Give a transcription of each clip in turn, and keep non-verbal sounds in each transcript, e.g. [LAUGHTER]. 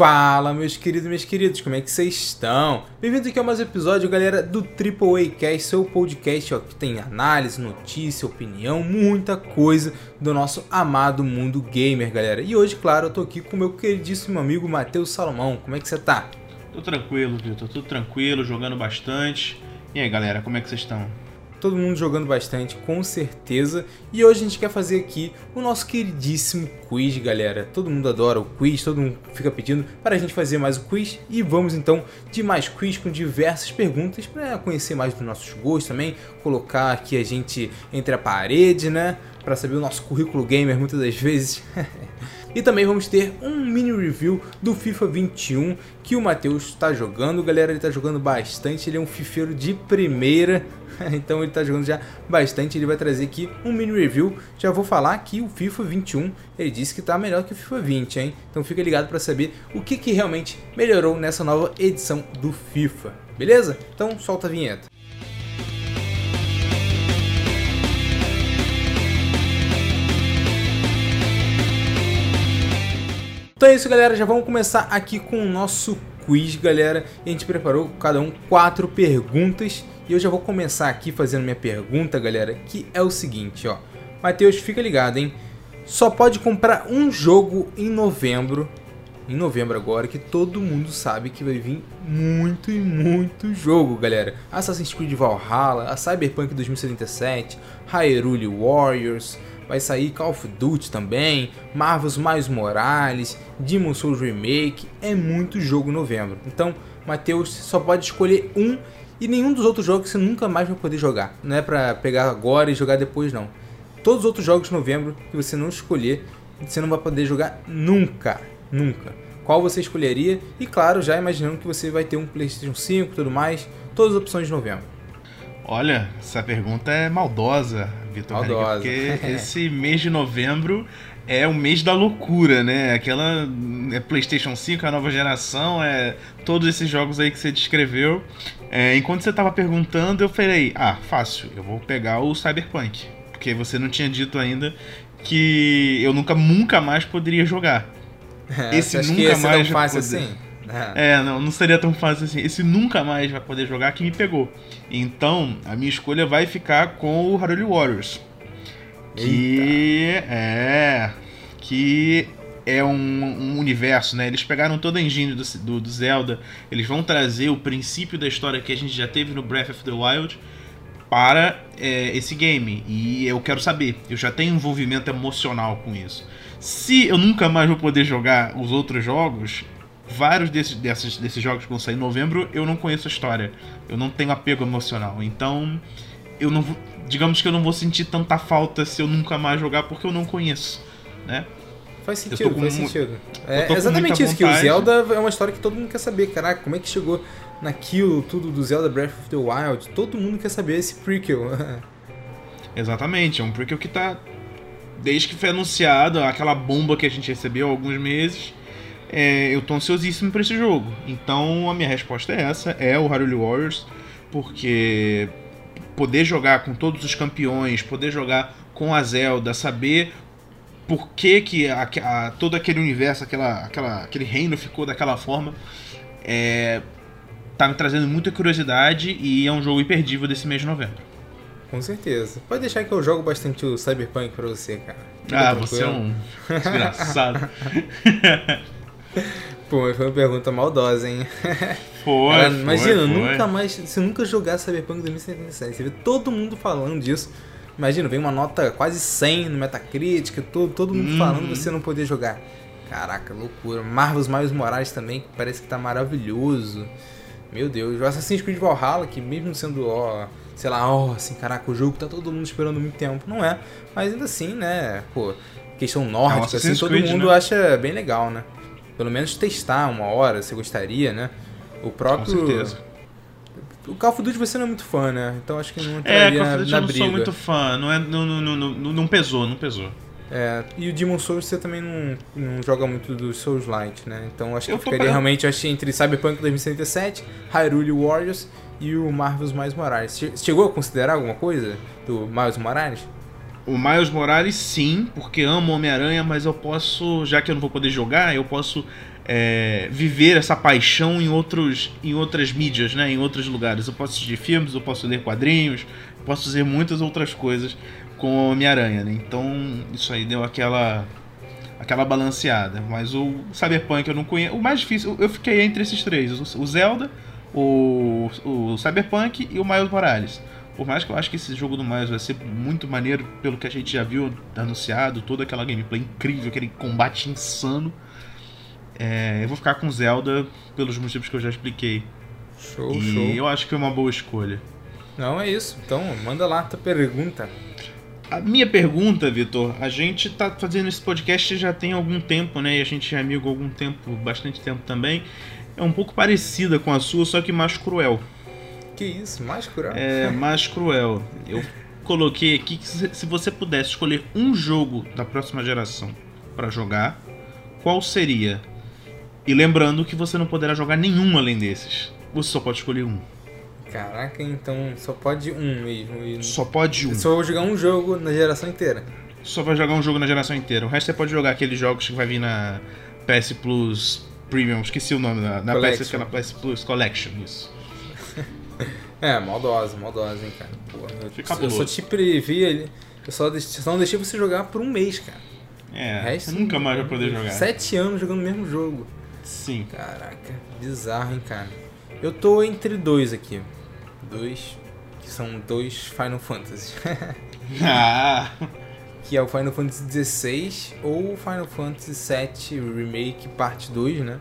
Fala, meus queridos e minhas queridas, como é que vocês estão? Bem-vindos aqui a mais um episódio, galera, do Triple A Cast, seu podcast ó, que tem análise, notícia, opinião, muita coisa do nosso amado mundo gamer, galera. E hoje, claro, eu tô aqui com meu queridíssimo amigo Matheus Salomão. Como é que você tá? Tô tranquilo, Vitor, tudo tranquilo, jogando bastante. E aí, galera, como é que vocês estão? Todo mundo jogando bastante, com certeza. E hoje a gente quer fazer aqui o nosso queridíssimo quiz, galera. Todo mundo adora o quiz, todo mundo fica pedindo para a gente fazer mais o quiz. E vamos então de mais quiz com diversas perguntas para conhecer mais dos nossos gostos também, colocar aqui a gente entre a parede, né? Para saber o nosso currículo gamer muitas das vezes. [LAUGHS] E também vamos ter um mini review do FIFA 21 que o Matheus está jogando. Galera, ele está jogando bastante, ele é um fifeiro de primeira. [LAUGHS] então ele está jogando já bastante. Ele vai trazer aqui um mini review. Já vou falar que o FIFA 21 ele disse que está melhor que o FIFA 20, hein? Então fica ligado para saber o que, que realmente melhorou nessa nova edição do FIFA. Beleza? Então solta a vinheta. Então é isso, galera. Já vamos começar aqui com o nosso quiz, galera. A gente preparou cada um quatro perguntas e eu já vou começar aqui fazendo minha pergunta, galera, que é o seguinte, ó. Matheus, fica ligado, hein? Só pode comprar um jogo em novembro, em novembro agora, que todo mundo sabe que vai vir muito e muito jogo, galera. Assassin's Creed Valhalla, a Cyberpunk 2077, Hyrule Warriors, vai sair Call of Duty também, Marvel's Mais Morales, Demon Souls Remake, é muito jogo em novembro. Então, Matheus só pode escolher um e nenhum dos outros jogos você nunca mais vai poder jogar. Não é pra pegar agora e jogar depois, não. Todos os outros jogos de novembro que você não escolher, você não vai poder jogar nunca. Nunca. Qual você escolheria? E claro, já imaginando que você vai ter um PlayStation 5 e tudo mais, todas as opções de novembro. Olha, essa pergunta é maldosa, Vitor. Porque [LAUGHS] esse mês de novembro é o mês da loucura, né? Aquela é PlayStation 5, a nova geração, é todos esses jogos aí que você descreveu. É, enquanto você estava perguntando, eu falei: ah, fácil, eu vou pegar o Cyberpunk. Porque você não tinha dito ainda que eu nunca, nunca mais poderia jogar. É, esse nunca mais. É tão fácil poder... assim? É. é, não, não seria tão fácil assim. Esse nunca mais vai poder jogar que me pegou. Então, a minha escolha vai ficar com o Haruli Warriors. Que Eita. é. Que é um, um, universo, né? Eles pegaram toda a engine do, do, do, Zelda, eles vão trazer o princípio da história que a gente já teve no Breath of the Wild para é, esse game. E eu quero saber, eu já tenho envolvimento emocional com isso. Se eu nunca mais vou poder jogar os outros jogos, vários desses, desses, desses jogos que vão sair em novembro, eu não conheço a história. Eu não tenho apego emocional. Então, eu não digamos que eu não vou sentir tanta falta se eu nunca mais jogar porque eu não conheço, né? Faz sentido, faz sentido. É exatamente isso, que o Zelda é uma história que todo mundo quer saber. Caraca, como é que chegou naquilo tudo do Zelda Breath of the Wild? Todo mundo quer saber esse prequel. [LAUGHS] exatamente, é um prequel que tá desde que foi anunciado, aquela bomba que a gente recebeu há alguns meses, é, eu tô ansiosíssimo para esse jogo. Então a minha resposta é essa, é o Hyrule Warriors, porque poder jogar com todos os campeões, poder jogar com a Zelda, saber por que, que a, a, todo aquele universo, aquela, aquela, aquele reino ficou daquela forma, é, tá me trazendo muita curiosidade e é um jogo imperdível desse mês de novembro. Com certeza. Pode deixar que eu jogo bastante o Cyberpunk pra você, cara. Fica ah, tranquilo. você é um [LAUGHS] desgraçado. [LAUGHS] Pô, mas foi uma pergunta maldosa, hein? Foi, Cara, foi Imagina, foi. nunca mais. Se nunca jogar Cyberpunk 2077, você vê todo mundo falando disso. Imagina, vem uma nota quase 100 no Metacritic, todo, todo mundo uhum. falando você não poder jogar. Caraca, loucura. Marvel's Miles Morales também, que parece que tá maravilhoso. Meu Deus, o Assassin's Creed Valhalla, que mesmo sendo, ó, sei lá, ó, assim, caraca, o jogo tá todo mundo esperando muito tempo. Não é, mas ainda assim, né, pô, questão nórdica, é assim, todo Creed, mundo né? acha bem legal, né? Pelo menos testar uma hora, você gostaria, né? O próprio. Com certeza. O Call of Duty você não é muito fã, né? Então acho que não é, entraria é, Call of Duty na, na eu não sou muito fã, não, é, não, não, não, não, não pesou, não pesou. É, e o Demon Souls você também não, não joga muito do Souls Light, né? Então acho que eu ficaria pra... realmente acho, entre Cyberpunk 2077, Hyrule Warriors e o Marvel's Mais Morales. Chegou a considerar alguma coisa do Miles Morales? O Miles Morales sim, porque amo Homem-Aranha, mas eu posso, já que eu não vou poder jogar, eu posso é, viver essa paixão em, outros, em outras mídias, né? em outros lugares. Eu posso assistir filmes, eu posso ler quadrinhos, posso fazer muitas outras coisas com Homem-Aranha. Né? Então isso aí deu aquela aquela balanceada. Mas o Cyberpunk eu não conheço. O mais difícil, eu fiquei entre esses três: o Zelda, o, o Cyberpunk e o Miles Morales. Por mais que eu acho que esse jogo do Miles vai ser muito maneiro, pelo que a gente já viu anunciado, toda aquela gameplay incrível, aquele combate insano. É, eu vou ficar com Zelda pelos motivos que eu já expliquei. Show, e show. eu acho que é uma boa escolha. Não, é isso. Então, manda lá a tua pergunta. A minha pergunta, Vitor, a gente tá fazendo esse podcast já tem algum tempo, né? E a gente é amigo há algum tempo, bastante tempo também. É um pouco parecida com a sua, só que mais cruel. Que isso, mais cruel? É, mais cruel. Eu coloquei aqui que se você pudesse escolher um jogo da próxima geração para jogar, qual seria? E lembrando que você não poderá jogar nenhum além desses. Você só pode escolher um. Caraca, então só pode um mesmo. E... Só pode um. Só vou jogar um jogo na geração inteira. Só vai jogar um jogo na geração inteira. O resto você pode jogar aqueles jogos que vai vir na PS Plus Premium. Esqueci o nome na PS, que é na PS Plus Collection. Isso. [LAUGHS] [LAUGHS] é, maldosa, maldosa, hein, cara. Pô, eu, Fica eu só te previ ali. Eu só, só não deixei você jogar por um mês, cara. É, Resto, nunca mais vai poder jogar. Sete anos jogando o mesmo jogo. Sim. Caraca, bizarro, hein, cara. Eu tô entre dois aqui. Dois. Que são dois Final Fantasy. [LAUGHS] ah! que é o Final Fantasy XVI ou o Final Fantasy VII Remake Parte 2, né?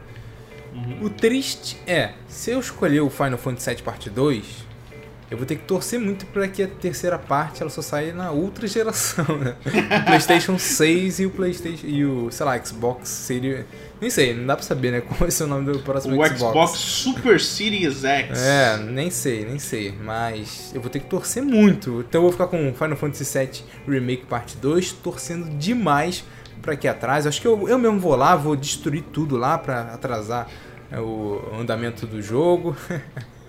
Uhum. O triste é, se eu escolher o Final Fantasy VII Parte 2, eu vou ter que torcer muito para que a terceira parte ela só saia na outra geração, né? O PlayStation 6 e o PlayStation e o, sei lá, Xbox seria, nem sei, não dá para saber, né, qual vai ser o nome do próximo o Xbox. Xbox Super Series X. É, nem sei, nem sei, mas eu vou ter que torcer muito. Então eu vou ficar com Final Fantasy VII Remake Parte 2, torcendo demais para que atrás. Acho que eu, eu mesmo vou lá, vou destruir tudo lá para atrasar é, o andamento do jogo.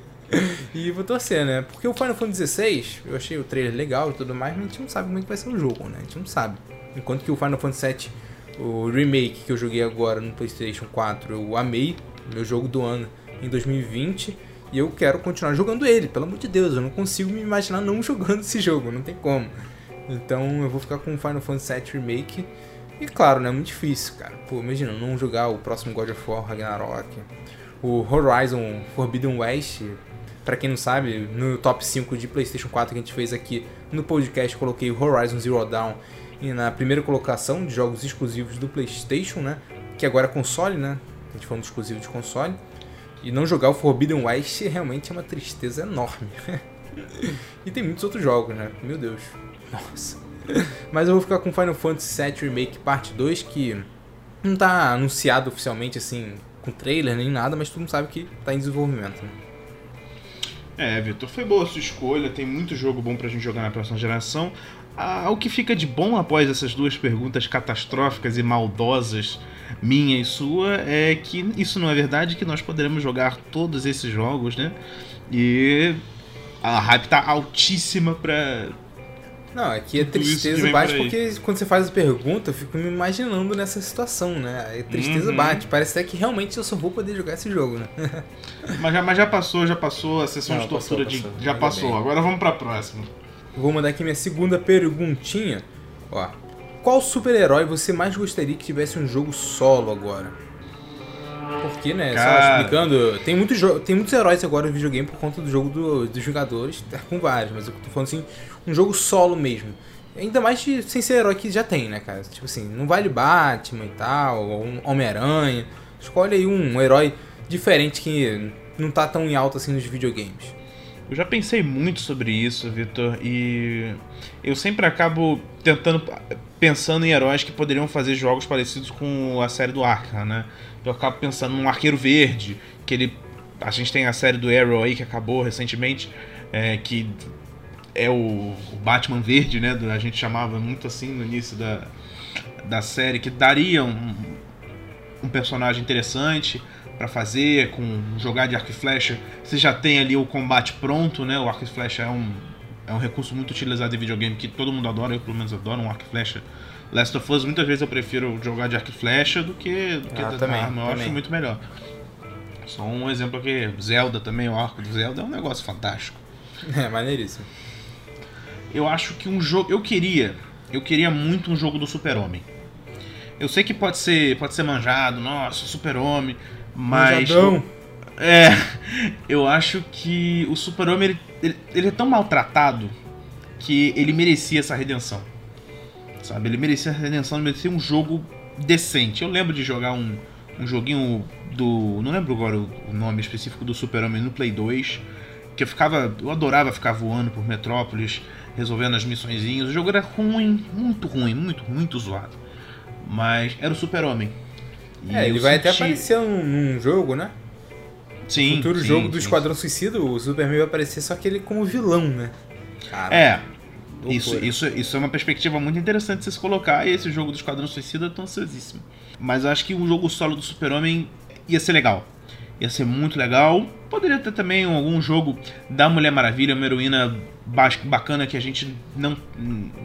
[LAUGHS] e vou torcer, né? Porque o Final Fantasy XVI, eu achei o trailer legal e tudo mais, mas a gente não sabe como é que vai ser o jogo, né? A gente não sabe. Enquanto que o Final Fantasy VII, o remake que eu joguei agora no PlayStation 4, eu amei, meu jogo do ano em 2020, e eu quero continuar jogando ele, pelo amor de Deus, eu não consigo me imaginar não [LAUGHS] jogando esse jogo, não tem como. Então eu vou ficar com o Final Fantasy VII Remake. E claro, né, é muito difícil, cara. Pô, imagina, não jogar o próximo God of War Ragnarok. O Horizon Forbidden West, para quem não sabe, no top 5 de PlayStation 4 que a gente fez aqui no podcast, coloquei o Horizon Zero Dawn e na primeira colocação de jogos exclusivos do PlayStation, né? Que agora é console, né? A gente falando exclusivo de console. E não jogar o Forbidden West realmente é uma tristeza enorme. [LAUGHS] e tem muitos outros jogos, né? Meu Deus. Nossa. [LAUGHS] Mas eu vou ficar com Final Fantasy VII Remake Parte 2, que não tá anunciado oficialmente, assim, com trailer nem nada, mas todo mundo sabe que tá em desenvolvimento. Né? É, Vitor, foi boa a sua escolha. Tem muito jogo bom pra gente jogar na próxima geração. Ah, o que fica de bom após essas duas perguntas catastróficas e maldosas, minha e sua, é que isso não é verdade, que nós poderemos jogar todos esses jogos, né? E a hype tá altíssima pra. Não, aqui é tristeza bate porque quando você faz a pergunta, eu fico me imaginando nessa situação, né? A tristeza uhum. bate. Parece até que realmente eu só vou poder jogar esse jogo, né? [LAUGHS] mas, já, mas já passou, já passou a sessão não, de tortura passou, de. Passou. Já passou, bem. agora vamos pra próxima. Vou mandar aqui minha segunda perguntinha. Ó. Qual super-herói você mais gostaria que tivesse um jogo solo agora? Porque, né, Cara... só explicando, tem, muito tem muitos heróis agora no videogame por conta do jogo do, dos jogadores, tá [LAUGHS] com vários, mas eu tô falando assim, um jogo solo mesmo. Ainda mais de, sem ser herói que já tem, né, cara? Tipo assim, não vale Batman e tal, ou um Homem-Aranha. Escolhe aí um herói diferente que não tá tão em alta assim nos videogames. Eu já pensei muito sobre isso, Vitor, e eu sempre acabo tentando pensando em heróis que poderiam fazer jogos parecidos com a série do Arkham, né? Eu acabo pensando num Arqueiro Verde, que ele a gente tem a série do Arrow aí que acabou recentemente, é, que é o, Batman Verde, né? A gente chamava muito assim no início da, da série, que daria um, um personagem interessante para fazer, com jogar de arco e flecha. Você já tem ali o combate pronto, né? O arco e flecha é um, é um recurso muito utilizado em videogame que todo mundo adora, eu pelo menos adoro um arco e flecha Last of Us, muitas vezes eu prefiro jogar de arco e flecha do que, do que Ah, também, arma. Eu também. acho muito melhor. Só um exemplo aqui, Zelda também, o arco do Zelda é um negócio fantástico. [LAUGHS] É, maneiríssimo. Eu acho que um jogo. Eu queria. Eu queria muito um jogo do Super-Homem. Eu sei que pode ser, pode ser manjado, nossa, Super-Homem, mas. Manjadão. É, [LAUGHS] eu acho que o Super-Homem ele, ele, ele é tão maltratado que ele merecia essa redenção. Sabe? Ele merecia essa redenção, ele merecia um jogo decente. Eu lembro de jogar um, um joguinho do. Não lembro agora o, o nome específico do Super-Homem no Play 2. Que eu ficava. Eu adorava ficar voando por Metrópolis, resolvendo as missõezinhas. O jogo era ruim, muito ruim, muito, muito zoado. Mas era o Super-Homem. E É, ele vai até senti- aparecer num, num jogo, né? Sim, futuro sim, jogo do sim. Esquadrão Suicida, o Superman vai aparecer só que ele como vilão, né? Cara, É. Isso, isso, isso é uma perspectiva muito interessante de se colocar e esse jogo do Esquadrão Suicida é tão ansiosíssimo. Mas eu acho que um jogo solo do Super-Homem ia ser legal. Ia ser muito legal. Poderia ter também algum jogo da Mulher Maravilha, uma heroína bacana que a gente não,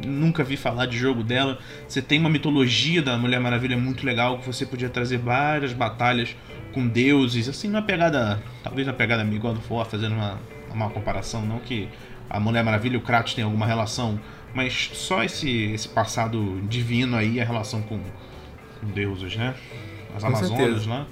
nunca vi falar de jogo dela. Você tem uma mitologia da Mulher Maravilha muito legal, que você podia trazer várias batalhas com deuses, assim, numa pegada. Talvez na pegada igual do For, fazendo uma, uma comparação, não que a Mulher Maravilha e o Kratos têm alguma relação, mas só esse, esse passado divino aí, a relação com, com deuses, né? As Com Amazonas certeza. lá.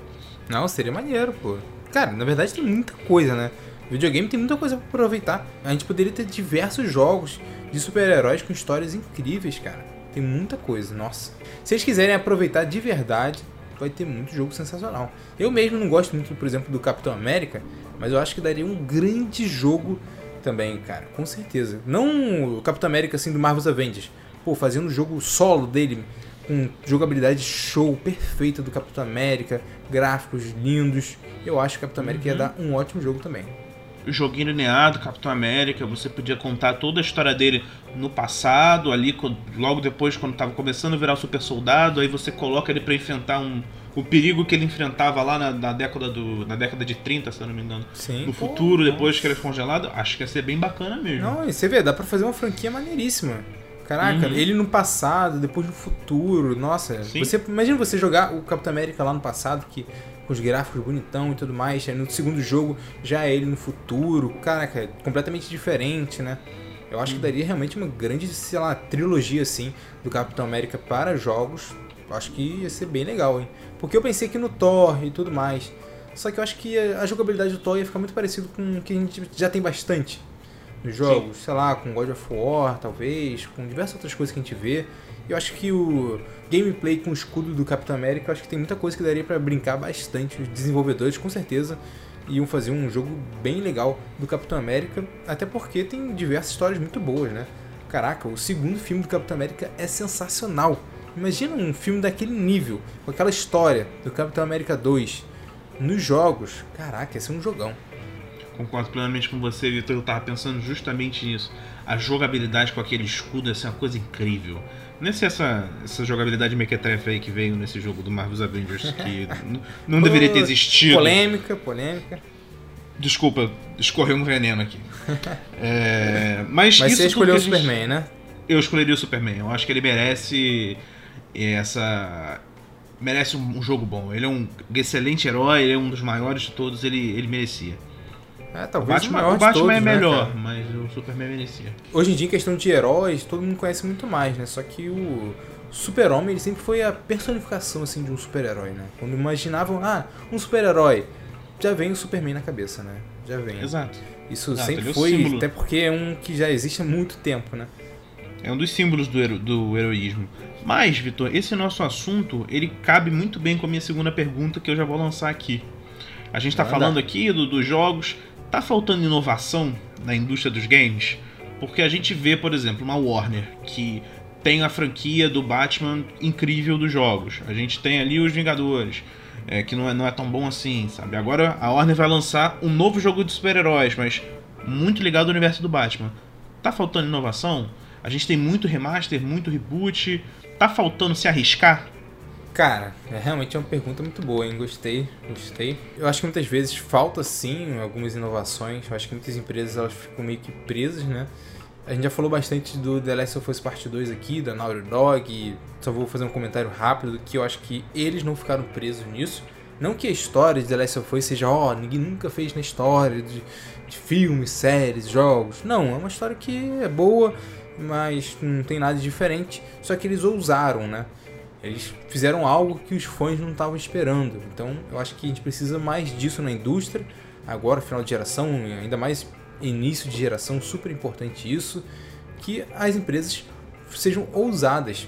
Não, seria maneiro, pô. Cara, na verdade tem muita coisa, né? Videogame tem muita coisa pra aproveitar. A gente poderia ter diversos jogos de super-heróis com histórias incríveis, cara. Tem muita coisa, nossa. Se eles quiserem aproveitar de verdade, vai ter muito jogo sensacional. Eu mesmo não gosto muito, por exemplo, do Capitão América, mas eu acho que daria um grande jogo também, cara, com certeza. Não o Capitão América assim do Marvel's Avengers, pô, fazendo o jogo solo dele com jogabilidade show perfeita do Capitão América, gráficos lindos. Eu acho que o Capitão América ia dar um ótimo jogo também. Joguinho lineado, Capitão América, você podia contar toda a história dele no passado, ali logo depois, quando tava começando a virar o super soldado, aí você coloca ele pra enfrentar um, o perigo que ele enfrentava lá na, na década do, na década de 30, se eu não me engano. Sim. No futuro, depois que ele é congelado, acho que ia ser bem bacana mesmo. Não, e você vê, dá pra fazer uma franquia maneiríssima. Caraca, Uhum. ele no passado, depois no futuro, nossa. Sim. Você imagina você jogar o Capitão América lá no passado, que com os gráficos bonitão e tudo mais, aí no segundo jogo já é ele no futuro. Caraca, é completamente diferente, né? Eu acho que daria realmente uma grande, sei lá, trilogia assim do Capitão América para jogos. Eu acho que ia ser bem legal, hein? Porque eu pensei que no Thor e tudo mais. Só que eu acho que a a jogabilidade do Thor ia ficar muito parecido com o que a gente já tem bastante nos jogos, sei lá, com God of War, talvez, com diversas outras coisas que a gente vê. Eu acho que o gameplay com o escudo do Capitão América, eu acho que tem muita coisa que daria pra brincar bastante. Os desenvolvedores, com certeza, iam fazer um jogo bem legal do Capitão América, até porque tem diversas histórias muito boas, né? Caraca, o segundo filme do Capitão América é sensacional. Imagina um filme daquele nível, com aquela história do Capitão América 2 nos jogos. Caraca, ia ser um jogão. Concordo plenamente com você, Vitor. Eu tava pensando justamente nisso. A jogabilidade com aquele escudo ser uma coisa incrível. Não é se essa, essa jogabilidade mequetrefe aí que veio nesse jogo do Marvel's Avengers que [LAUGHS] não deveria ter existido. Polêmica, polêmica. Desculpa, escorreu um veneno aqui. [LAUGHS] É, mas Mas isso você escolheu o gente- Superman, né? Eu escolheria o Superman. Eu acho que ele merece essa. Merece um, um jogo bom. Ele é um excelente herói, ele é um dos maiores de todos, ele, ele merecia. É, O talvez Batman, maior o Batman todos, é né, melhor, cara? mas o Superman merecia. Hoje em dia, em questão de heróis, todo mundo conhece muito mais, né? Só que o Super-Homem, sempre foi a personificação, assim, de um super-herói, né? Quando imaginavam, ah, um super-herói, já vem o Superman na cabeça, né? Já vem. Exato. Isso Exato, é sempre o foi, símbolo. até porque é um que já existe há muito tempo, né? É um dos símbolos do, hero- do heroísmo. Mas, Vitor, esse nosso assunto, ele cabe muito bem com a minha segunda pergunta que eu já vou lançar aqui. A gente tá Manda. falando aqui do- dos jogos, tá faltando inovação na indústria dos games? Porque a gente vê, por exemplo, uma Warner que tem a franquia do Batman incrível dos jogos. A gente tem ali os Vingadores, é, que não é, não é tão bom assim, sabe? Agora a Warner vai lançar um novo jogo de super-heróis, mas muito ligado ao universo do Batman. Tá faltando inovação? A gente tem muito remaster, muito reboot. Tá faltando se arriscar? Cara, é realmente uma pergunta muito boa, hein? Gostei, gostei. Eu acho que muitas vezes falta sim algumas inovações. Eu acho que muitas empresas elas ficam meio que presas, né? A gente já falou bastante do The Last of Us Part 2 aqui, da Naughty Dog, só vou fazer um comentário rápido que eu acho que eles não ficaram presos nisso. Não que a história de The Last of Us seja, ó, oh, ninguém nunca fez na história de, de filmes, séries, jogos. Não, é uma história que é boa, mas não tem nada de diferente. Só que eles ousaram, né? Eles fizeram algo que os fãs não estavam esperando. Então eu acho que a gente precisa mais disso na indústria. Agora, final de geração, ainda mais início de geração, super importante isso. Que as empresas sejam ousadas.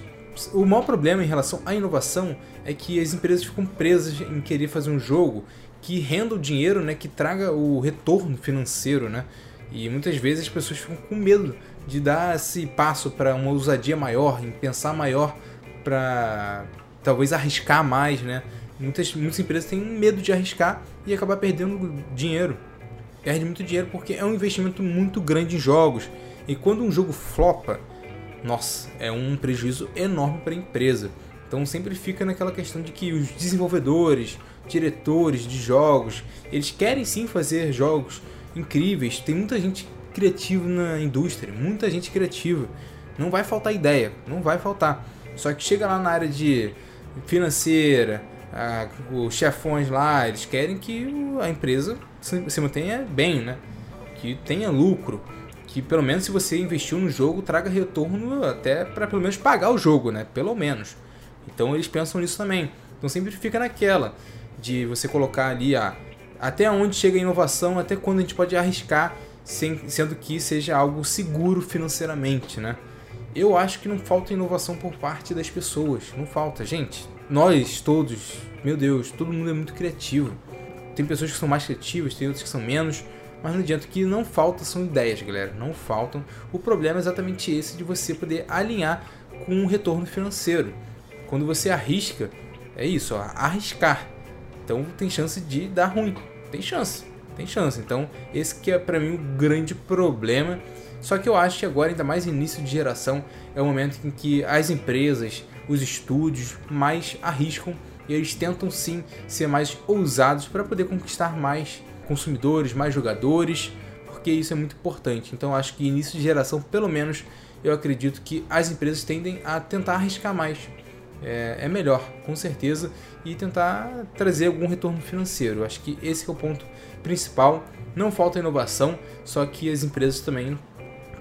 O maior problema em relação à inovação é que as empresas ficam presas em querer fazer um jogo que renda o dinheiro, né, que traga o retorno financeiro, né? E muitas vezes as pessoas ficam com medo de dar esse passo para uma ousadia maior, em pensar maior para talvez arriscar mais, né? Muitas, muitas empresas têm medo de arriscar e acabar perdendo dinheiro. Perde muito dinheiro porque é um investimento muito grande em jogos. E quando um jogo flopa, nossa, é um prejuízo enorme para a empresa. Então sempre fica naquela questão de que os desenvolvedores, diretores de jogos, eles querem sim fazer jogos incríveis. Tem muita gente criativa na indústria, muita gente criativa. Não vai faltar ideia, não vai faltar. Só que chega lá na área de financeira, a, os chefões lá, eles querem que a empresa se, se mantenha bem, né? Que tenha lucro. Que pelo menos se você investiu no jogo, traga retorno até para pelo menos pagar o jogo, né? Pelo menos. Então eles pensam nisso também. Então sempre fica naquela de você colocar ali a, até onde chega a inovação, até quando a gente pode arriscar, sem, sendo que seja algo seguro financeiramente, né? Eu acho que não falta inovação por parte das pessoas, não falta, gente. Nós todos, meu Deus, todo mundo é muito criativo. Tem pessoas que são mais criativas, tem outras que são menos, mas não adianta que não falta são ideias, galera, não faltam. O problema é exatamente esse de você poder alinhar com um retorno financeiro. Quando você arrisca, é isso, ó, arriscar. Então tem chance de dar ruim. Tem chance, tem chance. Então esse que é para mim o grande problema. Só que eu acho que agora, ainda mais início de geração, é o momento em que as empresas, os estúdios mais arriscam e eles tentam sim ser mais ousados para poder conquistar mais consumidores, mais jogadores, porque isso é muito importante. Então acho que início de geração, pelo menos, eu acredito que as empresas tendem a tentar arriscar mais é, é melhor, com certeza, e tentar trazer algum retorno financeiro. Acho que esse é o ponto principal. Não falta inovação, só que as empresas também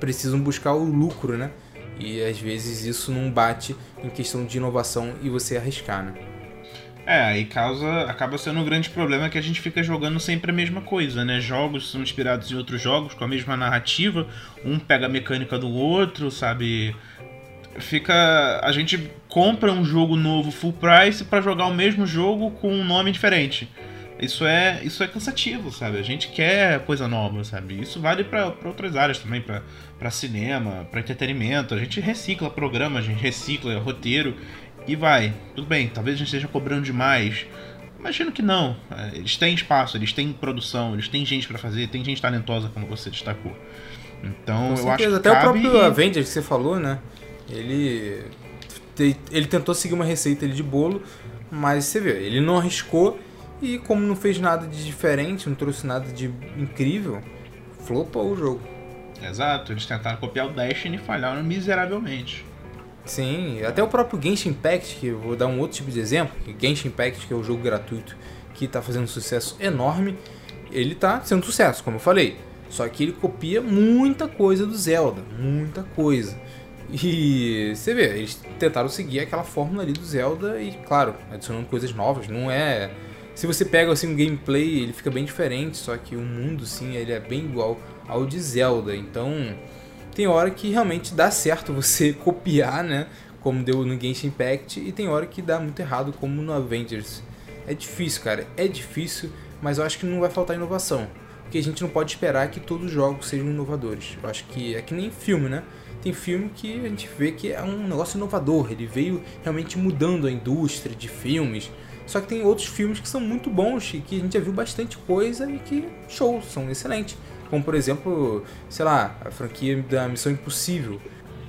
precisam buscar o lucro, né? E às vezes isso não bate em questão de inovação e você arriscar, né? É, aí causa, acaba sendo um grande problema que a gente fica jogando sempre a mesma coisa, né? Jogos são inspirados em outros jogos com a mesma narrativa, um pega a mecânica do outro, sabe? fica. A gente compra um jogo novo full price para jogar o mesmo jogo com um nome diferente. Isso é, isso é cansativo, sabe? A gente quer coisa nova, sabe? Isso vale para outras áreas também, para cinema, para entretenimento. A gente recicla programa, a gente recicla roteiro e vai. Tudo bem, talvez a gente esteja cobrando demais. Imagino que não. Eles têm espaço, eles têm produção, eles têm gente para fazer, tem gente talentosa, como você destacou. Então, eu acho que. Até cabe... o próprio Avengers que você falou, né? Ele ele tentou seguir uma receita de bolo, mas você vê, ele não arriscou e como não fez nada de diferente, não trouxe nada de incrível, flopou o jogo. Exato, eles tentaram copiar o Destiny e falharam miseravelmente. Sim, até o próprio Genshin Impact, que eu vou dar um outro tipo de exemplo, Genshin Impact, que é o um jogo gratuito que está fazendo um sucesso enorme, ele está sendo sucesso, como eu falei. Só que ele copia muita coisa do Zelda, muita coisa. E você vê, eles tentaram seguir aquela fórmula ali do Zelda e, claro, adicionando coisas novas. Não é. Se você pega assim um gameplay, ele fica bem diferente, só que o mundo sim, ele é bem igual ao de Zelda. Então, tem hora que realmente dá certo [LAUGHS] você copiar, né? Como deu no Genshin Impact, e tem hora que dá muito errado, como no Avengers. É difícil, cara, é difícil, mas eu acho que não vai faltar inovação. Porque a gente não pode esperar que todos os jogos sejam inovadores. Eu acho que é que nem filme, né? tem filme que a gente vê que é um negócio inovador, ele veio realmente mudando a indústria de filmes. Só que tem outros filmes que são muito bons e que a gente já viu bastante coisa e que show, são excelentes. Como por exemplo, sei lá, a franquia da Missão Impossível.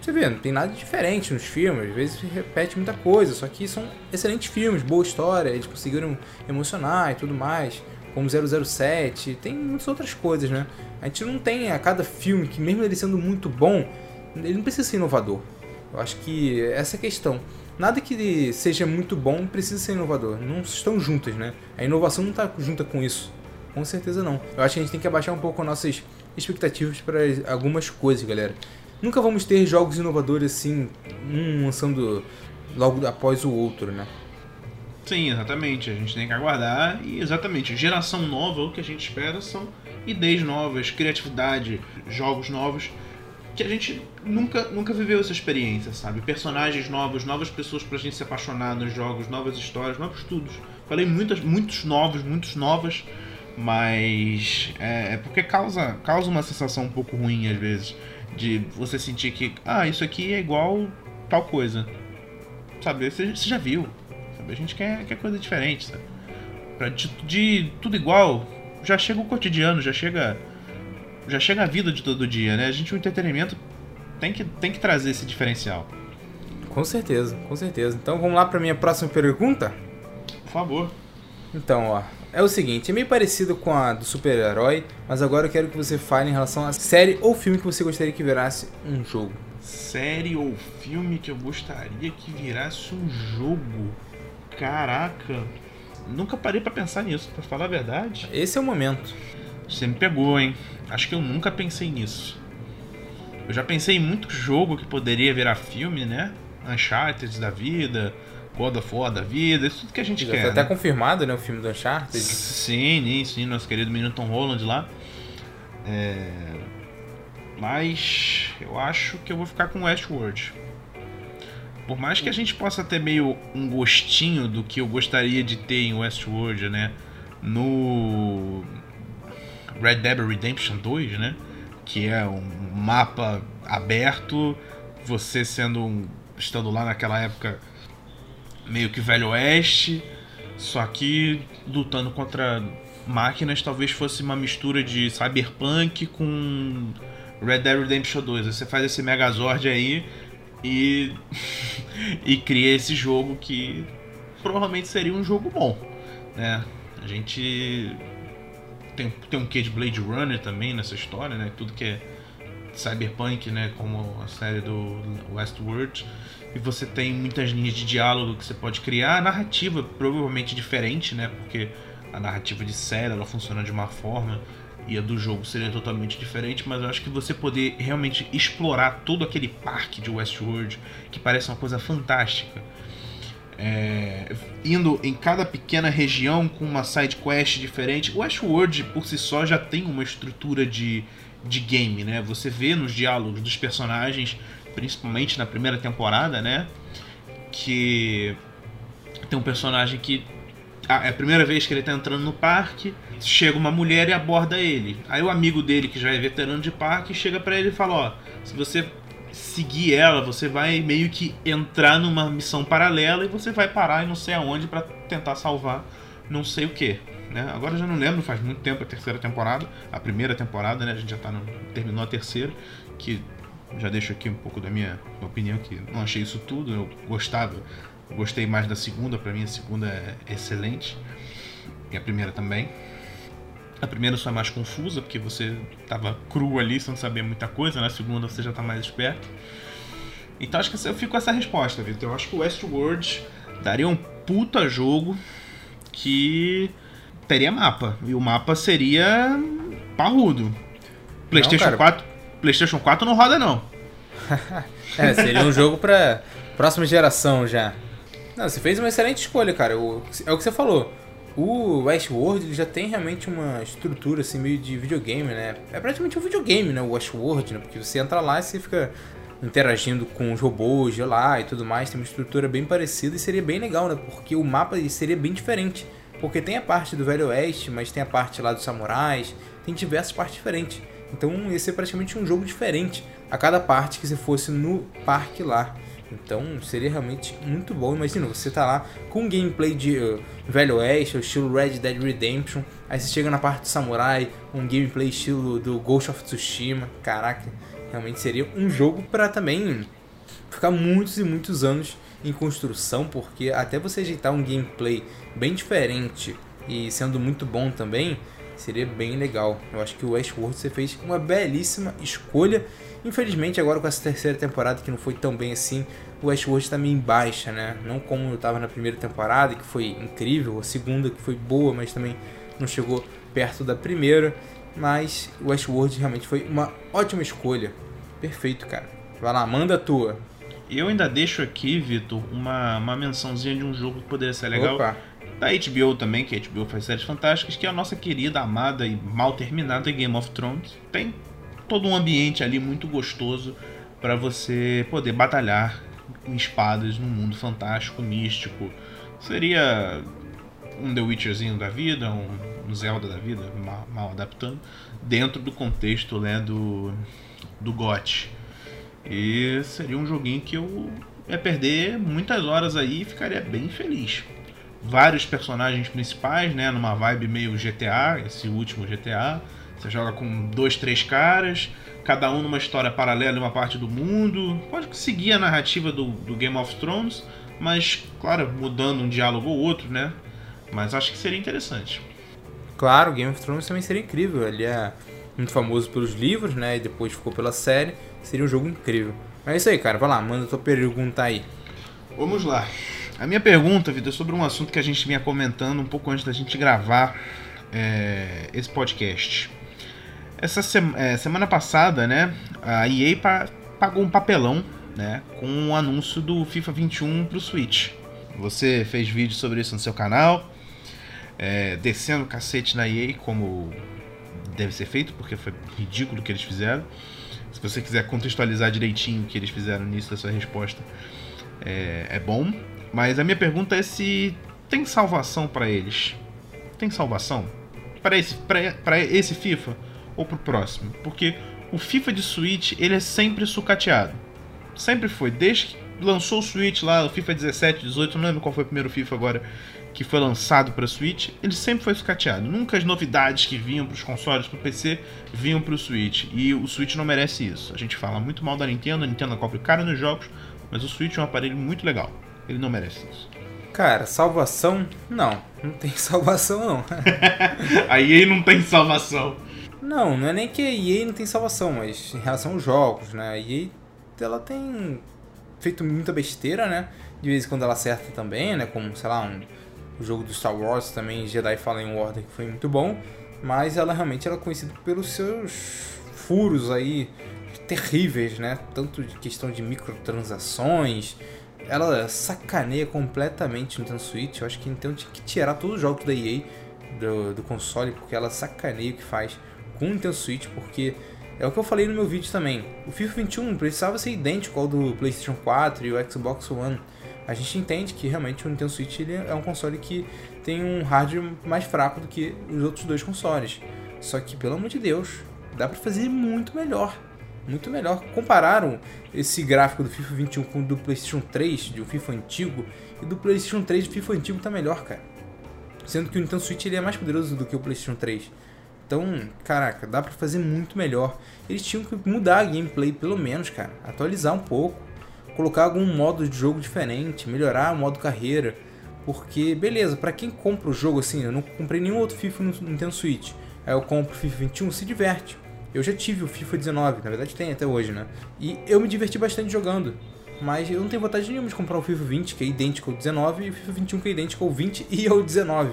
Você vê, não tem nada diferente nos filmes, às vezes repete muita coisa, só que são excelentes filmes, boa história, eles conseguiram emocionar e tudo mais. como 007, tem muitas outras coisas, né? A gente não tem a cada filme que, mesmo ele sendo muito bom, ele não precisa ser inovador. Eu acho que essa é a questão. Nada que seja muito bom precisa ser inovador. Não estão juntas, né? A inovação não está junta com isso. Com certeza não. Eu acho que a gente tem que abaixar um pouco nossas expectativas para algumas coisas, galera. Nunca vamos ter jogos inovadores assim, um lançando logo após o outro, né? Sim, exatamente. A gente tem que aguardar e exatamente, geração nova, o que a gente espera são ideias novas, criatividade, jogos novos que a gente nunca, nunca viveu essa experiência, sabe? Personagens novos, novas pessoas pra gente se apaixonar nos jogos, novas histórias, novos estudos. Falei muitas, muitos novos, muitos novas, mas é, é porque causa, causa uma sensação um pouco ruim às vezes de você sentir que, ah, isso aqui é igual tal coisa. Sabe? Você, você já viu. Sabe? A gente quer, quer coisa diferente, sabe? Pra, de, de tudo igual, já chega o cotidiano, já chega já chega a vida de todo dia, né? A gente, o entretenimento tem que, tem que trazer esse diferencial. Com certeza, com certeza. Então vamos lá para minha próxima pergunta? Por favor. Então, ó, é o seguinte, é meio parecido com a do super-herói, mas agora eu quero que você fale em relação a série ou filme que você gostaria que virasse um jogo. Série ou filme que eu gostaria que virasse um jogo? Caraca, nunca parei para pensar nisso, para falar a verdade. Esse é o momento. Você me pegou, hein? Acho que eu nunca pensei nisso. Eu já pensei em muito jogo que poderia virar filme, né? Uncharted da vida, God of War da vida, isso tudo que a gente Já quer. tá até né? confirmado, né, o filme do Uncharted. Sim, sim, nosso querido menino Tom Holland lá. É... Mas eu acho que eu vou ficar com Westworld. Por mais que a gente possa ter meio um gostinho do que eu gostaria de ter em Westworld, né? No Red Dead Redemption 2, né? Que é um mapa aberto, você sendo um, estando lá naquela época meio que velho oeste, só que lutando contra máquinas, talvez fosse uma mistura de Cyberpunk com Red Dead Redemption 2. Você faz esse Megazord aí e [LAUGHS] e cria esse jogo que provavelmente seria um jogo bom, né? A gente tem, tem um quê de Blade Runner também nessa história, né? Tudo que é cyberpunk, né? Como a série do Westworld. E você tem muitas linhas de diálogo que você pode criar. A narrativa provavelmente diferente, né? Porque a narrativa de série ela funciona de uma forma e a do jogo seria totalmente diferente, mas eu acho que você poder realmente explorar todo aquele parque de Westworld, que parece uma coisa fantástica, é, indo em cada pequena região com uma side quest diferente. O Westworld por si só já tem uma estrutura de, de game, né? Você vê nos diálogos dos personagens, principalmente na primeira temporada, né? Que tem um personagem que é a primeira vez que ele tá entrando no parque, chega uma mulher e aborda ele. Aí o amigo dele, que já é veterano de parque, chega para ele e fala: Ó, se você seguir ela, você vai meio que entrar numa missão paralela e você vai parar e não sei aonde para tentar salvar não sei o que. Né? Agora eu já não lembro, faz muito tempo a terceira temporada, a primeira temporada, né? A gente já tá no, terminou a terceira, que já deixo aqui um pouco da minha opinião que não achei isso tudo, eu gostava Gostei mais da segunda, para mim a segunda é excelente. E a primeira também. A primeira só é mais confusa, porque você tava cru ali, sem saber muita coisa. Na segunda você já tá mais esperto. Então acho que eu fico com essa resposta, Vitor. Eu acho que o Westworld daria um puta jogo que teria mapa. E o mapa seria parrudo. PlayStation não, 4, PlayStation 4 não roda não. [LAUGHS] é, seria um jogo pra próxima geração já. Não, você fez uma excelente escolha, cara. O, é o que você falou. O Westworld ele já tem realmente uma estrutura assim meio de videogame, né? É praticamente um videogame, né? O Westworld, né? Porque você entra lá e você fica interagindo com os robôs lá e tudo mais. Tem uma estrutura bem parecida e seria bem legal, né? Porque o mapa seria bem diferente. Porque tem a parte do Velho Oeste, mas tem a parte lá dos samurais, tem diversas partes diferentes. Então ia ser praticamente um jogo diferente a cada parte que você fosse no parque lá. Então seria realmente muito bom. Imagina, você tá lá com um gameplay de uh, Velho Oeste, estilo Red Dead Redemption. Aí você chega na parte do Samurai, um gameplay estilo do Ghost of Tsushima. Caraca, realmente seria um jogo para também ficar muitos e muitos anos em construção, porque até você ajeitar um gameplay bem diferente e sendo muito bom também, seria bem legal. Eu acho que o Westworld você fez uma belíssima escolha. Infelizmente, agora com essa terceira temporada que não foi tão bem assim, o Westworld está meio em baixa, né? Não como eu estava na primeira temporada, que foi incrível, a segunda que foi boa, mas também não chegou perto da primeira. Mas o Westworld realmente foi uma ótima escolha. Perfeito, cara. Vai lá, manda a tua. Eu ainda deixo aqui, Vitor, uma, uma mençãozinha de um jogo que poderia ser legal. Opa. Da HBO também, que a HBO faz séries fantásticas, que é a nossa querida, amada e mal terminada Game of Thrones. Tem todo um ambiente ali muito gostoso para você poder batalhar com espadas num mundo fantástico, místico. Seria um The Witcherzinho da vida, um, Zelda da vida, mal, mal, adaptando, dentro do contexto né, do, do GOT. E seria um joguinho que eu ia perder muitas horas aí e ficaria bem feliz. Vários personagens principais, né? Numa vibe meio GTA, esse último GTA. Você joga com dois, três caras, cada um numa história paralela em uma parte do mundo. Pode seguir a narrativa do, do Game of Thrones, mas, claro, mudando um diálogo ou outro, né? Mas acho que seria interessante. Claro, Game of Thrones também seria incrível. Ele é muito famoso pelos livros, né? E depois ficou pela série. Seria um jogo incrível. Mas é isso aí, cara. Vai lá, manda tua pergunta aí. Vamos lá. A minha pergunta, Vitor, é sobre um assunto que a gente vinha comentando um pouco antes da gente gravar é, esse podcast. Essa sema, é, semana passada, né, a EA pa pagou um papelão, né, com o um anúncio do FIFA 21 pro Switch. Você fez vídeo sobre isso no seu canal, é, descendo o cacete na EA, como deve ser feito, porque foi ridículo o que eles fizeram. Se você quiser contextualizar direitinho o que eles fizeram nisso da sua resposta, é, é bom. Mas a minha pergunta é se tem salvação para eles. Tem salvação? Para esse, pra, esse FIFA ou pro próximo? Porque o FIFA de Switch ele é sempre sucateado. Sempre foi. Desde que lançou o Switch lá, o FIFA 17, 18, não lembro qual foi o primeiro FIFA agora que foi lançado para Switch, ele sempre foi sucateado. Nunca as novidades que vinham para os consoles, para o PC, vinham para o Switch. E o Switch não merece isso. A gente fala muito mal da Nintendo, a Nintendo cobra caro nos jogos, mas o Switch é um aparelho muito legal. Ele não merece isso. Cara, salvação? Não, não tem [LAUGHS] salvação não. [LAUGHS] a EA não tem salvação. Não, não é nem que a EA não tem salvação, mas em relação aos jogos, né? A EA ela tem feito muita besteira, né? De vez em quando ela acerta também, né? Como, sei lá, um o jogo do Star Wars também, Jedi Fallen Order, que foi muito bom, mas ela realmente é conhecida pelos seus furos aí terríveis, né? Tanto de questão de microtransações, ela sacaneia completamente o Nintendo Switch. Eu acho que Nintendo tinha que tirar todos os jogos da EA do, do console, porque ela sacaneia o que faz com o Nintendo Switch, porque é o que eu falei no meu vídeo também. O FIFA 21 precisava ser idêntico ao do PlayStation 4 e o Xbox One a gente entende que realmente o Nintendo Switch ele é um console que tem um hardware mais fraco do que os outros dois consoles. Só que, pelo amor de Deus, dá para fazer muito melhor. Muito melhor. Compararam esse gráfico do FIFA 21 com o do PlayStation 3, de um FIFA antigo, e do PlayStation 3 o FIFA antigo tá melhor, cara. Sendo que o Nintendo Switch ele é mais poderoso do que o PlayStation 3. Então, caraca, dá para fazer muito melhor. Eles tinham que mudar a gameplay, pelo menos, cara. Atualizar um pouco colocar algum modo de jogo diferente, melhorar o modo carreira. Porque, beleza, para quem compra o jogo assim, eu não comprei nenhum outro FIFA no Nintendo Switch. Aí eu compro o FIFA 21, se diverte. Eu já tive o FIFA 19, na verdade tem até hoje, né? E eu me diverti bastante jogando. Mas eu não tenho vontade nenhuma de comprar o FIFA 20, que é idêntico ao 19, e o FIFA 21, que é idêntico ao 20 e ao 19.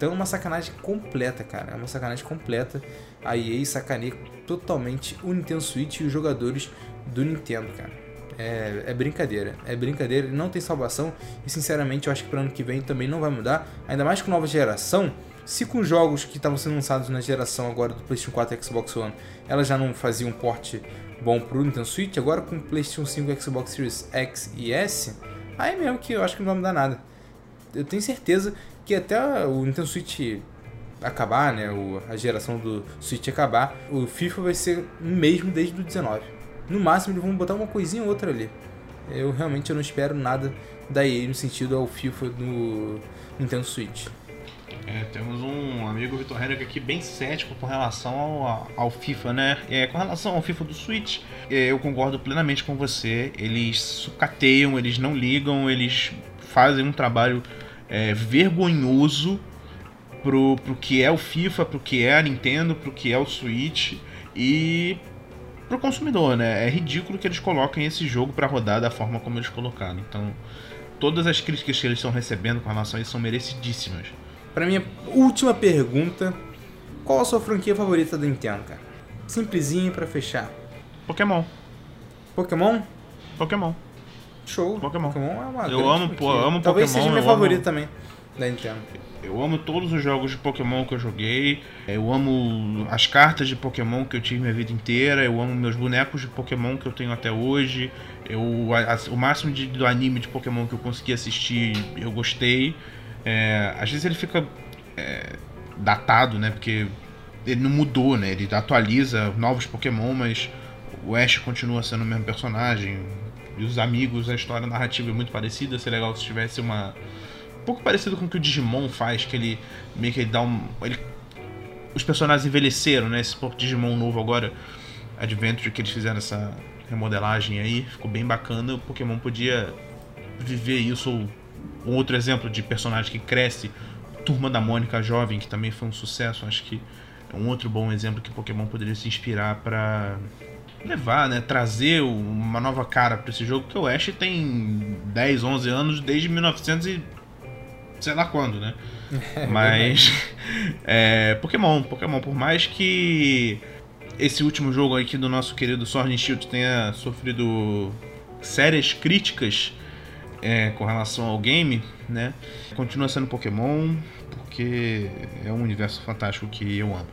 Então é uma sacanagem completa, cara. É uma sacanagem completa. A EA sacaneia totalmente o Nintendo Switch e os jogadores do Nintendo, cara é, é brincadeira. É brincadeira, não tem salvação. E sinceramente eu acho que para ano que vem também não vai mudar. Ainda mais com nova geração. Se com jogos que estavam sendo lançados na geração agora do PlayStation 4 e Xbox One, ela já não fazia um porte bom pro Nintendo Switch, agora com PlayStation 5, Xbox Series X e S, aí mesmo que eu acho que não vai mudar nada. Eu tenho certeza que até o Nintendo Switch acabar, né, a geração do Switch acabar, o FIFA vai ser o mesmo desde o 19. No máximo eles vão botar uma coisinha ou outra ali. Eu realmente não espero nada da EA no sentido ao FIFA no Nintendo Switch. É, temos um amigo Vitor Henrique aqui bem cético com relação ao, ao FIFA, né? É, com relação ao FIFA do Switch, é, eu concordo plenamente com você. Eles sucateiam, eles não ligam, eles fazem um trabalho é, vergonhoso pro, pro que é o FIFA, pro que é a Nintendo, pro que é o Switch e pro consumidor, né? É ridículo que eles coloquem esse jogo para rodar da forma como eles colocaram. Então, todas as críticas que eles estão recebendo com relação a isso são merecidíssimas. Para minha última pergunta, qual a sua franquia favorita da Nintendo, cara? Simplesinho para fechar. Pokémon. Pokémon? Pokémon. Show. Pokémon. Pokémon é uma Eu amo, pô, amo Talvez Pokémon, seja minha eu favorita amo- também da Nintendo. Eu amo todos os jogos de Pokémon que eu joguei. Eu amo as cartas de Pokémon que eu tive minha vida inteira. Eu amo meus bonecos de Pokémon que eu tenho até hoje. Eu, a- a- o máximo de, do anime de Pokémon que eu consegui assistir, eu gostei. É, às vezes ele fica é, datado, né? Porque ele não mudou, né? Ele atualiza novos Pokémon, mas o Ash continua sendo o mesmo personagem. E os amigos, a história narrativa é muito parecida. Seria legal se tivesse uma um pouco parecido com o que o Digimon faz, que ele meio que ele dá um. Ele, os personagens envelheceram, né? Esse pouco Digimon novo agora, Adventure, que eles fizeram essa remodelagem aí, ficou bem bacana. O Pokémon podia viver isso. ou Um outro exemplo de personagem que cresce, Turma da Mônica Jovem, que também foi um sucesso. Acho que é um outro bom exemplo que Pokémon poderia se inspirar pra levar, né, trazer uma nova cara pra esse jogo, que o Ash tem 10, 11 anos desde 1900 e sei lá quando, né? [LAUGHS] Mas [LAUGHS] é, Pokémon, Pokémon, por mais que esse último jogo aqui do nosso querido Sword and Shield tenha sofrido sérias críticas é, com relação ao game, né? Continua sendo Pokémon porque é um universo fantástico que eu amo.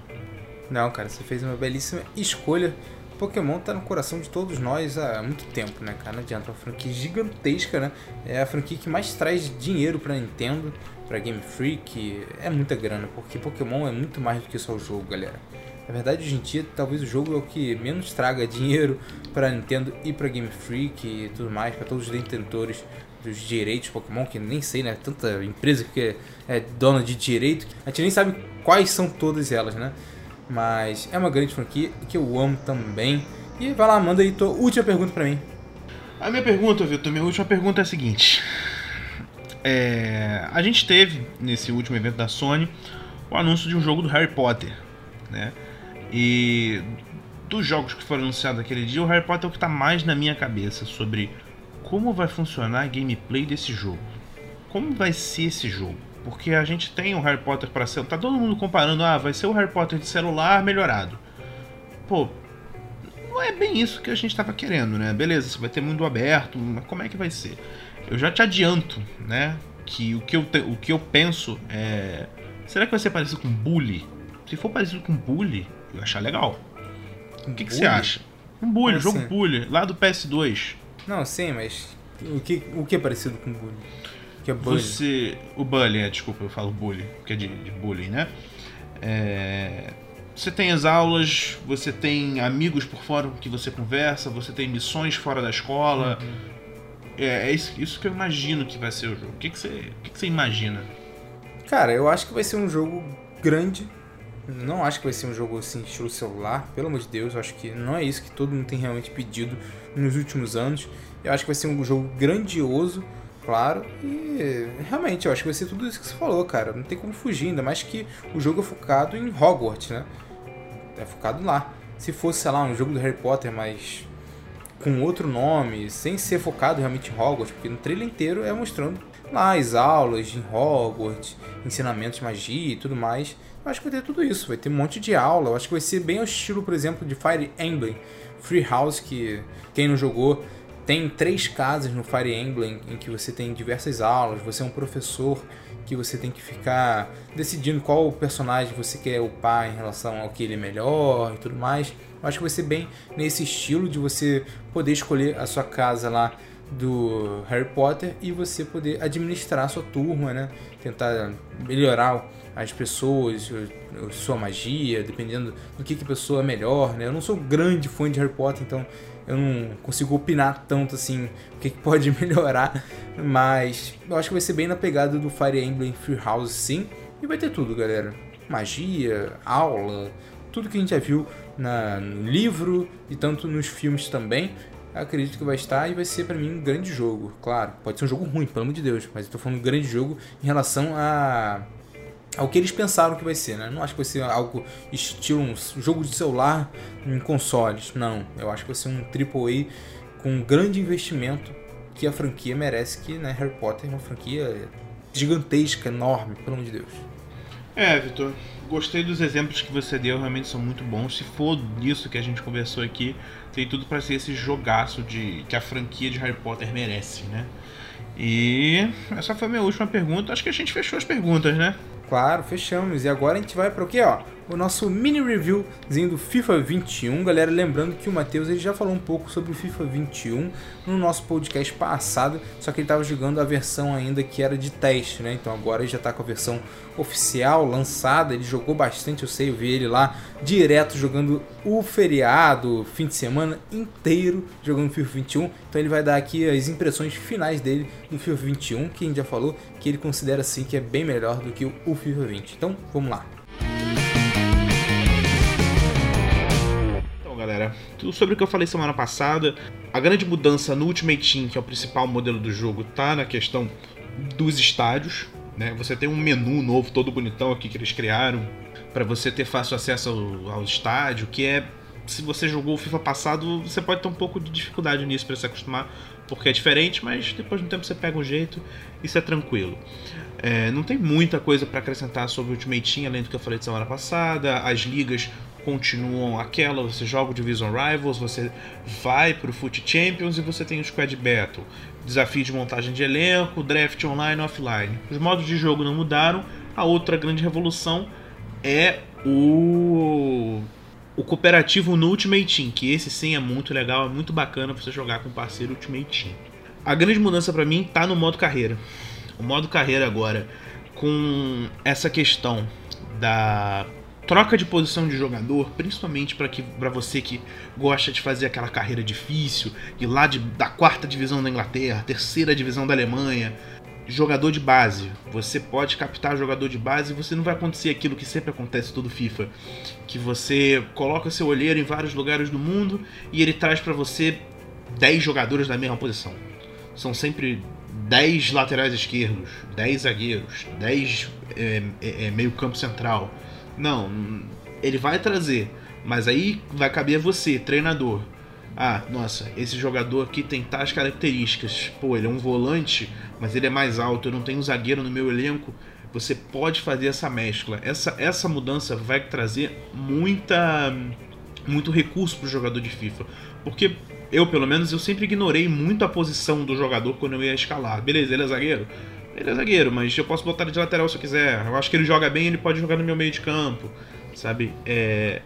Não, cara, você fez uma belíssima escolha. Pokémon tá no coração de todos nós há muito tempo, né, cara? Não adianta, é uma franquia gigantesca, né? É a franquia que mais traz dinheiro pra Nintendo, pra Game Freak. É muita grana, porque Pokémon é muito mais do que só o jogo, galera. Na verdade, hoje em dia, talvez o jogo é o que menos traga [LAUGHS] dinheiro pra Nintendo e pra Game Freak e tudo mais, pra todos os detentores dos direitos Pokémon, que nem sei, né? Tanta empresa que é dona de direito, a gente nem sabe quais são todas elas, né? Mas é uma grande franquia que eu amo também. E vai lá, manda aí tua última pergunta pra mim. A minha pergunta, Vitor, minha última pergunta é a seguinte. É, a gente teve, nesse último evento da Sony, o anúncio de um jogo do Harry Potter, né? E dos jogos que foram anunciados aquele dia, o Harry Potter é o que está mais na minha cabeça sobre como vai funcionar a gameplay desse jogo. Como vai ser esse jogo? Porque a gente tem o Harry Potter para ser, tá todo mundo comparando, ah, vai ser o Harry Potter de celular melhorado. Pô, não é bem isso que a gente estava querendo, né? Beleza, você vai ter mundo aberto, mas como é que vai ser? Eu já te adianto, né? Que o que eu, te- o que eu penso é. Será que vai ser parecido com Bully? Se for parecido com Bully, eu achar legal. O que, que você Bully? acha? Um Bully, Como jogo assim? Bully, lá do PS2. Não, sim, mas o que, o que é parecido com bullying? O que é bullying? Você. O Bully, é, desculpa, eu falo Bully, que é de, de bullying, né? É, Você tem as aulas, você tem amigos por fora com que você conversa, você tem missões fora da escola. É, é isso, isso que eu imagino que vai ser o jogo. O que, que, você, o que, que você imagina? Cara, eu acho que vai ser um jogo grande. Não acho que vai ser um jogo assim, estilo celular. Pelo amor de Deus, eu acho que não é isso que todo mundo tem realmente pedido nos últimos anos. Eu acho que vai ser um jogo grandioso, claro. E realmente, eu acho que vai ser tudo isso que você falou, cara. Não tem como fugir, ainda mais que o jogo é focado em Hogwarts, né? É focado lá. Se fosse, sei lá, um jogo do Harry Potter, mas com outro nome, sem ser focado realmente em Hogwarts, porque no trailer inteiro é mostrando lá as aulas em Hogwarts, ensinamentos de magia e tudo mais. Eu acho que vai ter tudo isso, vai ter um monte de aula. Eu acho que vai ser bem ao estilo, por exemplo, de Fire Emblem Free House, que quem não jogou tem três casas no Fire Emblem em que você tem diversas aulas, você é um professor que você tem que ficar decidindo qual personagem você quer upar em relação ao que ele é melhor e tudo mais. Eu acho que vai ser bem nesse estilo de você poder escolher a sua casa lá do Harry Potter e você poder administrar a sua turma, né? Tentar melhorar as pessoas, sua magia, dependendo do que, que a pessoa é melhor, né? Eu não sou grande fã de Harry Potter, então eu não consigo opinar tanto assim o que, pode [LAUGHS] melhorar, mas eu acho que vai ser bem na pegada do Fire Emblem Free House sim, e vai ter tudo, galera. Magia, aula, tudo que a gente já viu na, no livro e tanto nos filmes também. Acredito que vai estar e vai ser pra mim um grande jogo. Claro, pode ser um jogo ruim, pelo amor de Deus, mas eu tô falando um grande jogo em relação a ao que eles pensaram que vai ser, né? Não acho que vai ser algo estilo um jogo de celular em consoles. Não, eu acho que vai ser um AAA com um grande investimento que a franquia merece, que né, Harry Potter é uma franquia gigantesca, enorme, pelo amor de Deus. É, Vitor, gostei dos exemplos que você deu, realmente são muito bons. Se for disso que a gente conversou aqui, tem tudo para ser esse jogaço de que a franquia de Harry Potter merece, né? E essa foi a minha última pergunta. Acho que a gente fechou as perguntas, né? Claro, fechamos. E agora a gente vai para o quê, ó? O nosso mini reviewzinho do FIFA 21. Galera, lembrando que o Matheus ele já falou um pouco sobre o FIFA 21 no nosso podcast passado, só que ele estava jogando a versão ainda que era de teste, né? Então agora ele já está com a versão oficial lançada. Ele jogou bastante, eu sei, eu vi ele lá direto jogando o feriado, fim de semana inteiro jogando FIFA 21. Então ele vai dar aqui as impressões finais dele do FIFA 21, que a gente já falou que ele considera assim que é bem melhor do que o FIFA 20. Então vamos lá. galera. Tudo sobre o que eu falei semana passada. A grande mudança no Ultimate Team, que é o principal modelo do jogo, tá na questão dos estádios. Né? Você tem um menu novo, todo bonitão aqui que eles criaram, para você ter fácil acesso ao, ao estádio, que é se você jogou o FIFA passado, você pode ter um pouco de dificuldade nisso para se acostumar, porque é diferente, mas depois de um tempo você pega um jeito isso é tranquilo. É, não tem muita coisa para acrescentar sobre o Ultimate Team, além do que eu falei de semana passada. As ligas continuam aquela, você joga o Division Rivals, você vai para o Foot Champions e você tem o Squad Battle. Desafio de montagem de elenco, draft online e offline. Os modos de jogo não mudaram. A outra grande revolução é o o cooperativo no Ultimate Team, que esse sim é muito legal, é muito bacana você jogar com parceiro Ultimate Team. A grande mudança para mim tá no modo carreira. O modo carreira agora com essa questão da troca de posição de jogador, principalmente para você que gosta de fazer aquela carreira difícil, ir lá de, da quarta divisão da Inglaterra, terceira divisão da Alemanha, jogador de base. Você pode captar jogador de base e você não vai acontecer aquilo que sempre acontece todo FIFA, que você coloca seu olheiro em vários lugares do mundo e ele traz para você 10 jogadores da mesma posição. São sempre 10 laterais esquerdos, 10 zagueiros, 10 é, é, é, meio campo central não, ele vai trazer, mas aí vai caber a você, treinador. Ah, nossa, esse jogador aqui tem tais características. Pô, ele é um volante, mas ele é mais alto, eu não tenho um zagueiro no meu elenco. Você pode fazer essa mescla. Essa, essa mudança vai trazer muita muito recurso para o jogador de FIFA. Porque eu, pelo menos, eu sempre ignorei muito a posição do jogador quando eu ia escalar. Beleza, ele é zagueiro? Ele é zagueiro, mas eu posso botar ele de lateral se eu quiser. Eu acho que ele joga bem, ele pode jogar no meu meio de campo, sabe? É...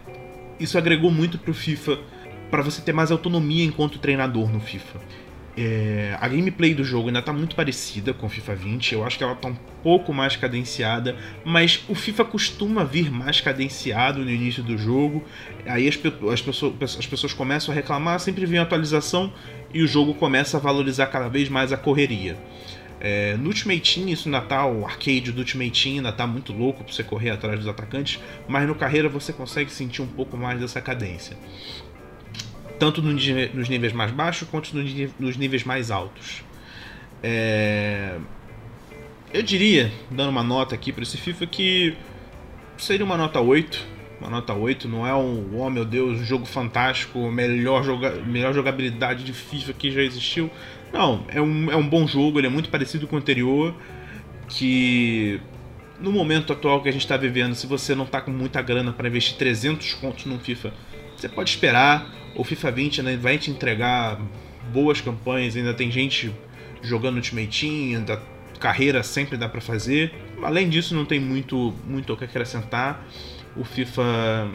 Isso agregou muito pro FIFA para você ter mais autonomia enquanto treinador no FIFA. É... A gameplay do jogo ainda tá muito parecida com o FIFA 20, eu acho que ela tá um pouco mais cadenciada, mas o FIFA costuma vir mais cadenciado no início do jogo, aí as, as, pessoas, as pessoas começam a reclamar, sempre vem atualização e o jogo começa a valorizar cada vez mais a correria. É, no Ultimate Team, isso ainda tá, o arcade do Ultimate Team ainda tá muito louco pra você correr atrás dos atacantes, mas no carreira você consegue sentir um pouco mais dessa cadência. Tanto nos níveis mais baixos quanto nos níveis mais altos. É... Eu diria, dando uma nota aqui para esse FIFA, que seria uma nota 8. Uma nota 8, não é um, oh meu Deus, um jogo fantástico, melhor, joga, melhor jogabilidade de FIFA que já existiu. Não, é um, é um bom jogo, ele é muito parecido com o anterior, que no momento atual que a gente está vivendo, se você não está com muita grana para investir 300 contos num FIFA, você pode esperar. O FIFA 20 ainda vai te entregar boas campanhas, ainda tem gente jogando Ultimate Team, ainda carreira sempre dá para fazer. Além disso, não tem muito muito o que acrescentar. O FIFA,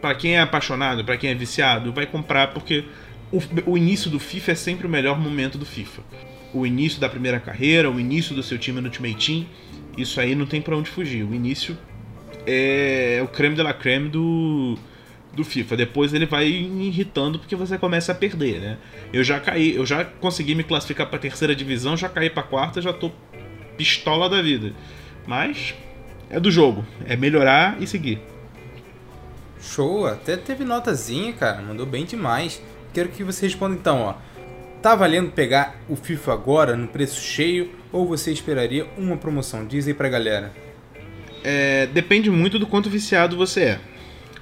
para quem é apaixonado, para quem é viciado, vai comprar porque o, o início do FIFA é sempre o melhor momento do FIFA. O início da primeira carreira, o início do seu time no Ultimate Team, isso aí não tem para onde fugir. O início é o creme de la creme do, do FIFA. Depois ele vai irritando porque você começa a perder, né? Eu já caí, eu já consegui me classificar para terceira divisão, já caí para quarta, já tô pistola da vida. Mas é do jogo, é melhorar e seguir. Show, até teve notazinha, cara, mandou bem demais. Quero que você responda então, ó. Tá valendo pegar o FIFA agora no preço cheio ou você esperaria uma promoção? Diz aí pra galera. é, depende muito do quanto viciado você é.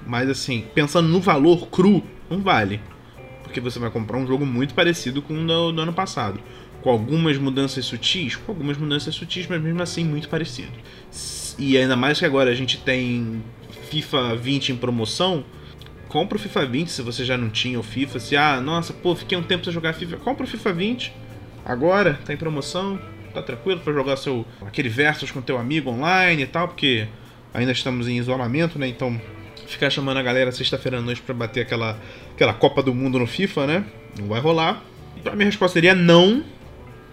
Mas assim, pensando no valor cru, não vale. Porque você vai comprar um jogo muito parecido com o do, do ano passado. Com algumas mudanças sutis, com algumas mudanças sutis, mas mesmo assim muito parecido. E ainda mais que agora a gente tem FIFA 20 em promoção. Compra o FIFA 20 se você já não tinha o FIFA. Se, ah, nossa, pô, fiquei um tempo sem jogar FIFA. Compra o FIFA 20 agora, tá em promoção tá tranquilo para jogar seu aquele versus com teu amigo online e tal, porque ainda estamos em isolamento, né? Então ficar chamando a galera sexta-feira à noite para bater aquela aquela Copa do Mundo no FIFA, né? Não vai rolar. Então a minha resposta seria não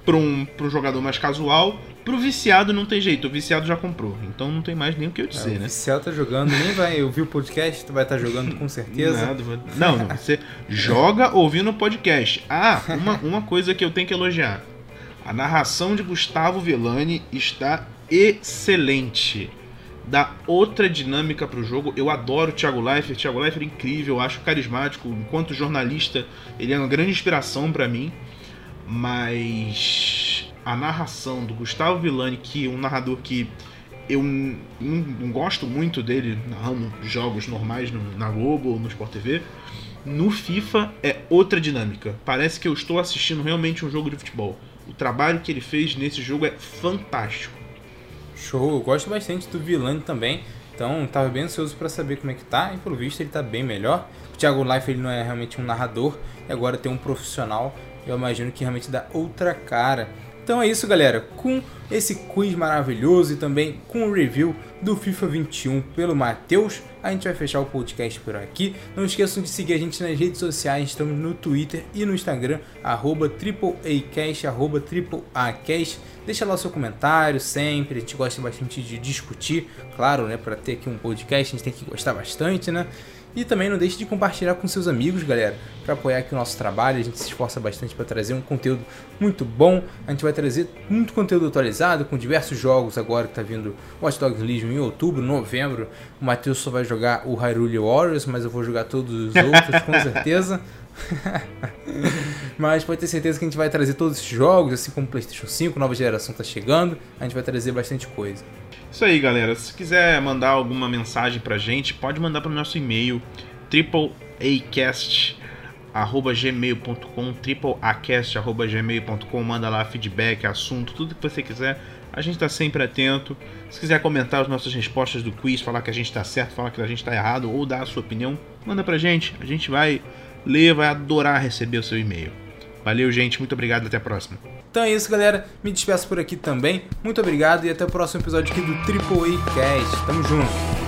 para um, pra um jogador mais casual. Pro viciado não tem jeito, o viciado já comprou. Então não tem mais nem o que eu dizer, é, né? O viciado tá jogando, nem vai ouvir o podcast, tu vai estar tá jogando com certeza. Nada, não, não, você joga ouvindo o podcast. Ah, uma, uma coisa que eu tenho que elogiar. A narração de Gustavo Villani está excelente. Dá outra dinâmica para o jogo. Eu adoro o Thiago Leifert. Thiago Leifert é incrível, acho carismático. Enquanto jornalista, ele é uma grande inspiração para mim. Mas a narração do Gustavo Villani, que é um narrador que eu não, gosto muito dele narrando jogos normais no, na Globo ou no Sport TV, no FIFA é outra dinâmica. Parece que eu estou assistindo realmente um jogo de futebol. O trabalho que ele fez nesse jogo é fantástico. Show, eu gosto bastante do Vilani também. Então, tava bem ansioso para saber como é que tá, e pelo visto ele tá bem melhor. O Thiago Life ele não é realmente um narrador, e agora tem um profissional, eu imagino que realmente dá outra cara então é isso, galera. Com esse quiz maravilhoso e também com o review do FIFA 21 pelo Matheus, a gente vai fechar o podcast por aqui. Não esqueçam de seguir a gente nas redes sociais, estamos no Twitter e no Instagram, arroba AAAcast. Deixa lá o seu comentário sempre, a gente gosta bastante de discutir, claro, né, para ter aqui um podcast a gente tem que gostar bastante, né? E também não deixe de compartilhar com seus amigos, galera, para apoiar aqui o nosso trabalho. A gente se esforça bastante para trazer um conteúdo muito bom. A gente vai trazer muito conteúdo atualizado com diversos jogos agora que está vindo Watch Dogs Legion em outubro, novembro. O Matheus só vai jogar o Hyrule Warriors, mas eu vou jogar todos os outros com certeza. [LAUGHS] Mas pode ter certeza que a gente vai trazer todos esses jogos, assim como o PlayStation 5, nova geração está chegando, a gente vai trazer bastante coisa. Isso aí, galera. Se quiser mandar alguma mensagem pra gente, pode mandar para o nosso e-mail tripleacast@gmail.com, tripleacast@gmail.com, manda lá feedback, assunto, tudo que você quiser. A gente está sempre atento. Se quiser comentar as nossas respostas do quiz, falar que a gente está certo, falar que a gente está errado ou dar a sua opinião, manda pra gente. A gente vai ler, vai adorar receber o seu e-mail. Valeu, gente. Muito obrigado. Até a próxima. Então é isso, galera. Me despeço por aqui também. Muito obrigado e até o próximo episódio aqui do Triple A Cast. Tamo junto.